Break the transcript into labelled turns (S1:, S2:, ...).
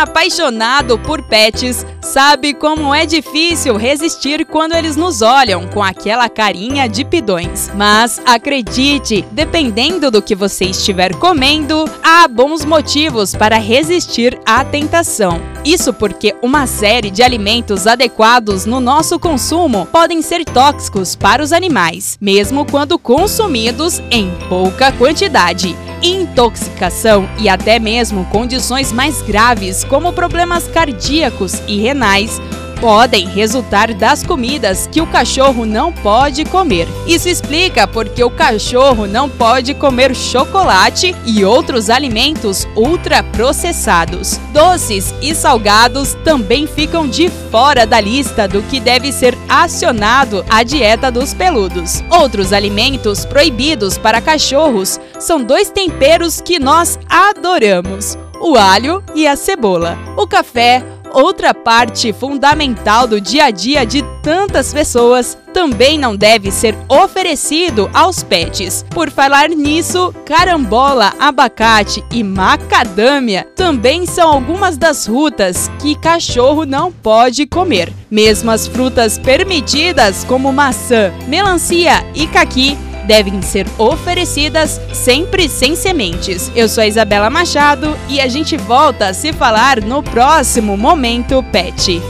S1: apaixonado por pets sabe como é difícil resistir quando eles nos olham com aquela carinha de pidões. Mas acredite, dependendo do que você estiver comendo, há bons motivos para resistir à tentação. Isso porque uma série de alimentos adequados no nosso consumo podem ser tóxicos para os animais, mesmo quando consumidos em pouca quantidade. Intoxicação e até mesmo condições mais graves, como problemas cardíacos e renais, podem resultar das comidas que o cachorro não pode comer. Isso explica porque o cachorro não pode comer chocolate e outros alimentos ultraprocessados. Doces e salgados também ficam de fora da lista do que deve ser acionado à dieta dos peludos. Outros alimentos proibidos para cachorros são dois temperos que nós adoramos: o alho e a cebola. O café outra parte fundamental do dia a dia de tantas pessoas, também não deve ser oferecido aos pets. Por falar nisso, carambola, abacate e macadâmia também são algumas das frutas que cachorro não pode comer. Mesmo as frutas permitidas, como maçã, melancia e caqui, devem ser oferecidas sempre sem sementes. Eu sou a Isabela Machado e a gente volta a se falar no próximo Momento Pet.